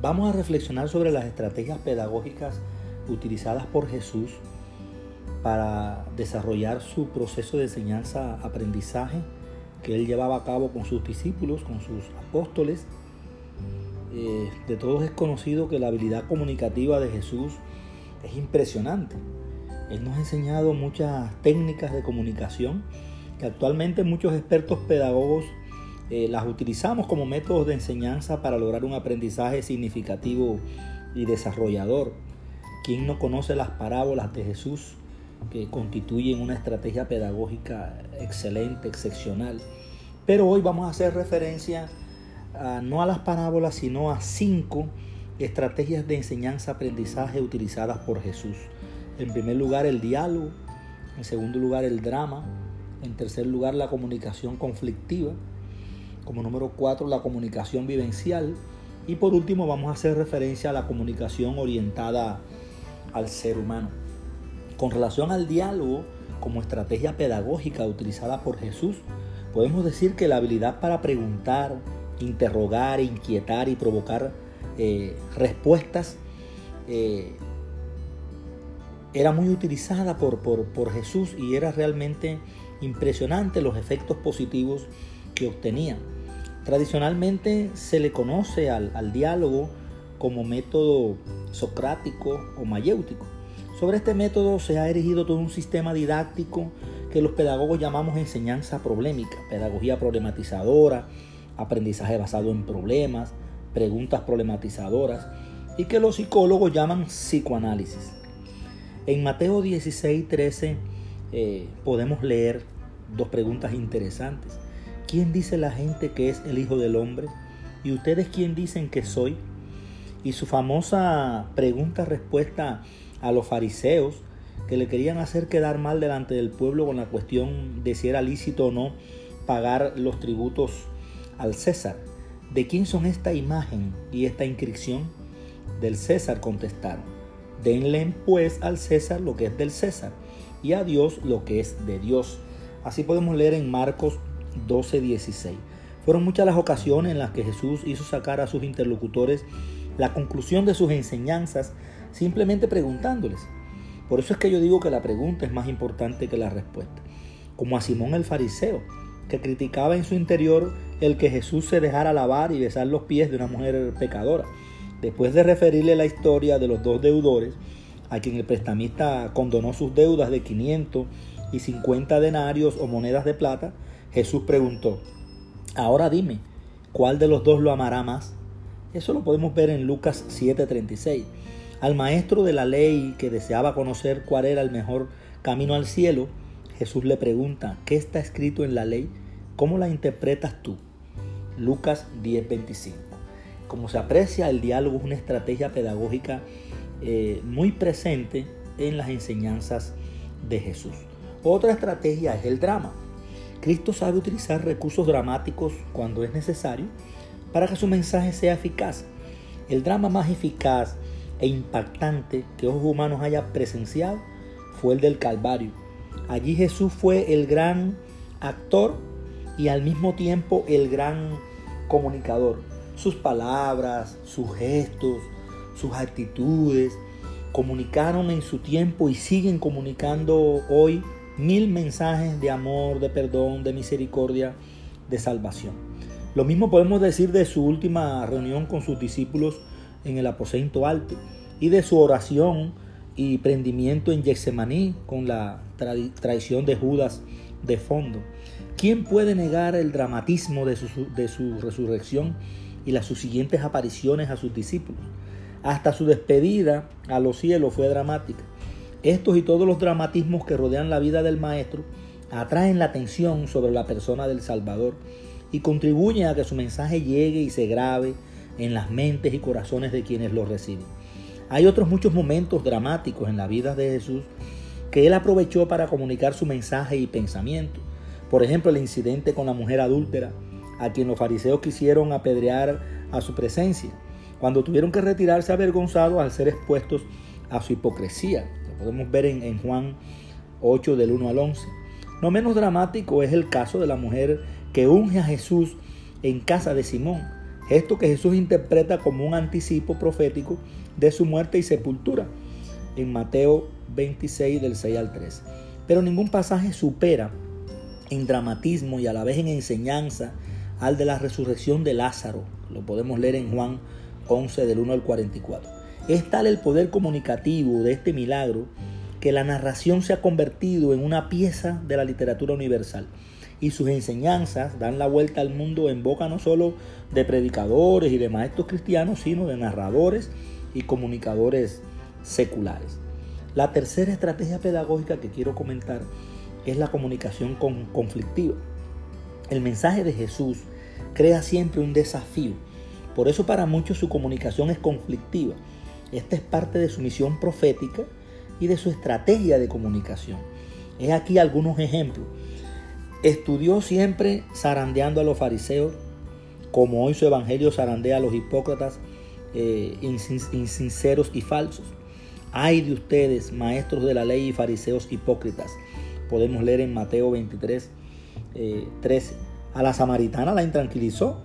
vamos a reflexionar sobre las estrategias pedagógicas utilizadas por Jesús para desarrollar su proceso de enseñanza-aprendizaje que él llevaba a cabo con sus discípulos, con sus apóstoles. Eh, de todos es conocido que la habilidad comunicativa de Jesús es impresionante. Él nos ha enseñado muchas técnicas de comunicación que actualmente muchos expertos pedagogos eh, las utilizamos como métodos de enseñanza para lograr un aprendizaje significativo y desarrollador. ¿Quién no conoce las parábolas de Jesús que constituyen una estrategia pedagógica excelente, excepcional? Pero hoy vamos a hacer referencia no a las parábolas, sino a cinco estrategias de enseñanza-aprendizaje utilizadas por Jesús. En primer lugar, el diálogo. En segundo lugar, el drama. En tercer lugar, la comunicación conflictiva. Como número cuatro, la comunicación vivencial. Y por último, vamos a hacer referencia a la comunicación orientada al ser humano. Con relación al diálogo como estrategia pedagógica utilizada por Jesús, podemos decir que la habilidad para preguntar, interrogar, inquietar y provocar eh, respuestas eh, era muy utilizada por, por, Jesús y era realmente impresionante los efectos positivos que obtenía. Tradicionalmente se le conoce al, al diálogo como método socrático o mayéutico. Sobre este método se ha erigido todo un sistema didáctico que los pedagogos llamamos enseñanza problemática, pedagogía problematizadora, aprendizaje basado en problemas, preguntas problematizadoras y que los psicólogos llaman psicoanálisis. En Mateo 16, 13 eh, podemos leer dos preguntas interesantes. ¿Quién dice la gente que es el Hijo del Hombre? ¿Y ustedes quién dicen que soy? Y su famosa pregunta-respuesta a los fariseos que le querían hacer quedar mal delante del pueblo con la cuestión de si era lícito o no pagar los tributos al César. ¿De quién son esta imagen y esta inscripción? Del César contestaron. Denle pues al César lo que es del César y a Dios lo que es de Dios. Así podemos leer en Marcos 12, 16. Fueron muchas las ocasiones en las que Jesús hizo sacar a sus interlocutores la conclusión de sus enseñanzas simplemente preguntándoles. Por eso es que yo digo que la pregunta es más importante que la respuesta. Como a Simón el fariseo, que criticaba en su interior el que Jesús se dejara lavar y besar los pies de una mujer pecadora. Después de referirle la historia de los dos deudores, a quien el prestamista condonó sus deudas de 500 y 50 denarios o monedas de plata, Jesús preguntó, ahora dime, ¿cuál de los dos lo amará más? Eso lo podemos ver en Lucas 7:36. Al maestro de la ley que deseaba conocer cuál era el mejor camino al cielo, Jesús le pregunta, ¿qué está escrito en la ley? ¿Cómo la interpretas tú? Lucas 10:25 como se aprecia, el diálogo es una estrategia pedagógica eh, muy presente en las enseñanzas de Jesús. Otra estrategia es el drama. Cristo sabe utilizar recursos dramáticos cuando es necesario para que su mensaje sea eficaz. El drama más eficaz e impactante que ojos humanos haya presenciado fue el del Calvario. Allí Jesús fue el gran actor y al mismo tiempo el gran comunicador sus palabras, sus gestos, sus actitudes, comunicaron en su tiempo y siguen comunicando hoy mil mensajes de amor, de perdón, de misericordia, de salvación. Lo mismo podemos decir de su última reunión con sus discípulos en el aposento alto y de su oración y prendimiento en Getsemaní con la traición de Judas de fondo. ¿Quién puede negar el dramatismo de su, de su resurrección y las subsiguientes apariciones a sus discípulos. Hasta su despedida a los cielos fue dramática. Estos y todos los dramatismos que rodean la vida del Maestro atraen la atención sobre la persona del Salvador y contribuyen a que su mensaje llegue y se grabe en las mentes y corazones de quienes lo reciben. Hay otros muchos momentos dramáticos en la vida de Jesús que él aprovechó para comunicar su mensaje y pensamiento. Por ejemplo, el incidente con la mujer adúltera, a quien los fariseos quisieron apedrear a su presencia, cuando tuvieron que retirarse avergonzados al ser expuestos a su hipocresía. Podemos ver en, Juan 8 del 1 al 11. No menos dramático es el caso de la mujer que unge a Jesús en casa de Simón. Esto que Jesús interpreta como un anticipo profético de su muerte y sepultura en Mateo 26 del 6 al 3. Pero ningún pasaje supera en dramatismo y a la vez en enseñanza al de la resurrección de Lázaro. Lo podemos leer en Juan 11 del 1 al 44. Es tal el poder comunicativo de este milagro que la narración se ha convertido en una pieza de la literatura universal y sus enseñanzas dan la vuelta al mundo en boca no solo de predicadores y de maestros cristianos, sino de narradores y comunicadores seculares. La tercera estrategia pedagógica que quiero comentar es la comunicación conflictiva. El mensaje de Jesús crea siempre un desafío. Por eso para muchos su comunicación es conflictiva. Esta es parte de su misión profética y de su estrategia de comunicación. Es aquí algunos ejemplos. Estudió siempre zarandeando a los fariseos, como hoy su evangelio zarandea a los hipócratas eh, insinceros y falsos. Ay de ustedes, maestros de la ley y fariseos hipócritas. Podemos leer en Mateo 23, 13. Eh, a la samaritana la intranquilizó,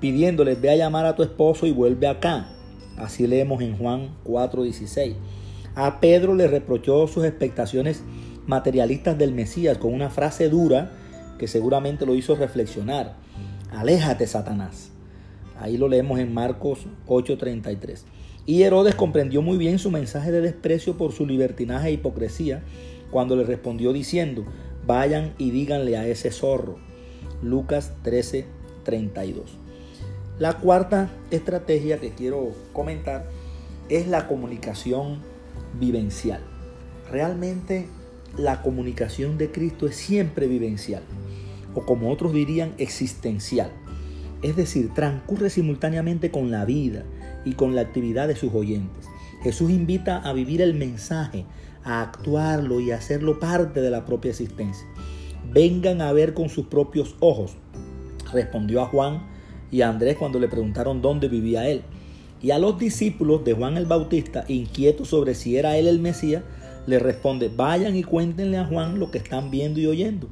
pidiéndole, ve a llamar a tu esposo y vuelve acá. Así leemos en Juan 4:16. A Pedro le reprochó sus expectaciones materialistas del Mesías con una frase dura que seguramente lo hizo reflexionar. Aléjate, Satanás. Ahí lo leemos en Marcos 8:33. Y Herodes comprendió muy bien su mensaje de desprecio por su libertinaje e hipocresía cuando le respondió diciendo, vayan y díganle a ese zorro. Lucas 13:32. La cuarta estrategia que quiero comentar es la comunicación vivencial. Realmente la comunicación de Cristo es siempre vivencial, o como otros dirían, existencial. Es decir, transcurre simultáneamente con la vida y con la actividad de sus oyentes. Jesús invita a vivir el mensaje, a actuarlo y a hacerlo parte de la propia existencia. Vengan a ver con sus propios ojos, respondió a Juan y a Andrés cuando le preguntaron dónde vivía él. Y a los discípulos de Juan el Bautista, inquietos sobre si era él el Mesías, le responde, vayan y cuéntenle a Juan lo que están viendo y oyendo.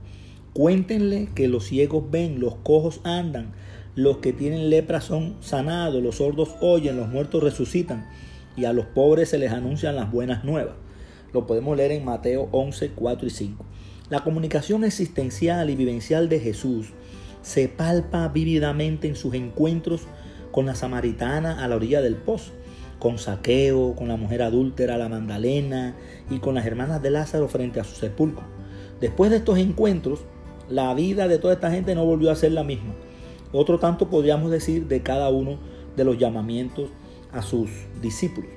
Cuéntenle que los ciegos ven, los cojos andan, los que tienen lepra son sanados, los sordos oyen, los muertos resucitan y a los pobres se les anuncian las buenas nuevas. Lo podemos leer en Mateo 11, 4 y 5. La comunicación existencial y vivencial de Jesús se palpa vívidamente en sus encuentros con la samaritana a la orilla del pozo, con Saqueo, con la mujer adúltera, la Magdalena y con las hermanas de Lázaro frente a su sepulcro. Después de estos encuentros, la vida de toda esta gente no volvió a ser la misma. Otro tanto podríamos decir de cada uno de los llamamientos a sus discípulos.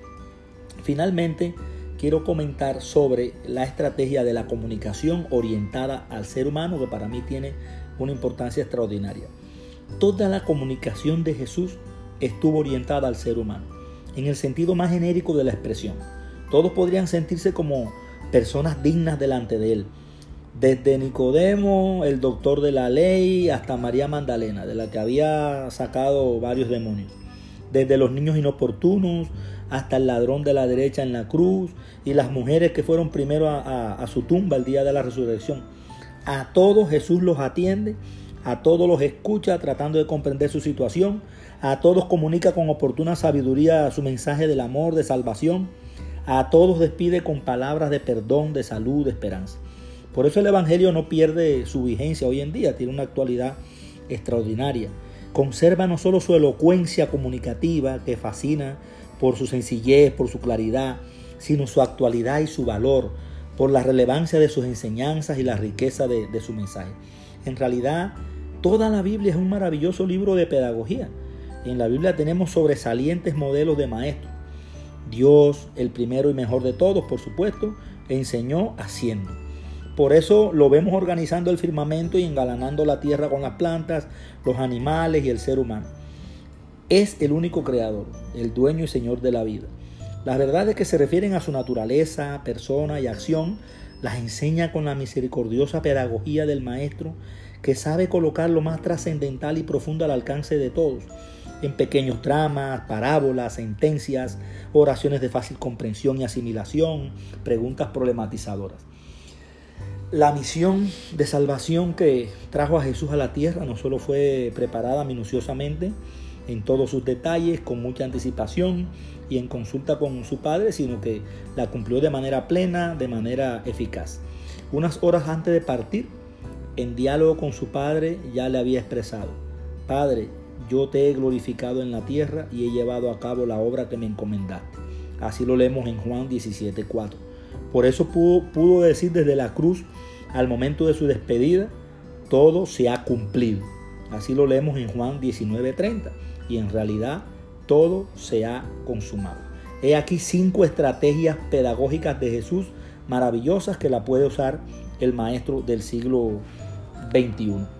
Finalmente, quiero comentar sobre la estrategia de la comunicación orientada al ser humano, que para mí tiene una importancia extraordinaria. Toda la comunicación de Jesús estuvo orientada al ser humano, en el sentido más genérico de la expresión. Todos podrían sentirse como personas dignas delante de él. Desde Nicodemo, el doctor de la ley, hasta María Magdalena, de la que había sacado varios demonios. Desde los niños inoportunos hasta el ladrón de la derecha en la cruz y las mujeres que fueron primero a, su tumba el día de la resurrección. A todos Jesús los atiende a todos los escucha tratando de comprender su situación, a todos comunica con oportuna sabiduría su mensaje del amor, de salvación, a todos despide con palabras de perdón, de salud, de esperanza. Por eso el Evangelio no pierde su vigencia hoy en día, tiene una actualidad extraordinaria. Conserva no solo su elocuencia comunicativa, que fascina por su sencillez, por su claridad, sino su actualidad y su valor, por la relevancia de sus enseñanzas y la riqueza de, su mensaje. En realidad, Toda la Biblia es un maravilloso libro de pedagogía. En la Biblia tenemos sobresalientes modelos de maestros. Dios, el primero y mejor de todos, por supuesto, enseñó haciendo. Por eso lo vemos organizando el firmamento y engalanando la tierra con las plantas, los animales y el ser humano. Es el único creador, el dueño y señor de la vida. Las verdades que se refieren a su naturaleza, persona y acción las enseña con la misericordiosa pedagogía del maestro que sabe colocar lo más trascendental y profundo al alcance de todos, en pequeños dramas, parábolas, sentencias, oraciones de fácil comprensión y asimilación, preguntas problematizadoras. La misión de salvación que trajo a Jesús a la tierra no solo fue preparada minuciosamente en todos sus detalles, con mucha anticipación y en consulta con su padre, sino que la cumplió de manera plena, de manera eficaz. Unas horas antes de partir, en diálogo con su padre, ya le había expresado, Padre, yo te he glorificado en la tierra y he llevado a cabo la obra que me encomendaste. Así lo leemos en Juan 17:4. Por eso pudo, pudo decir desde la cruz al momento de su despedida, todo se ha cumplido. Así lo leemos en Juan 19:30. Y en realidad todo se ha consumado. He aquí cinco estrategias pedagógicas de Jesús maravillosas que la puede usar el maestro del siglo XXI.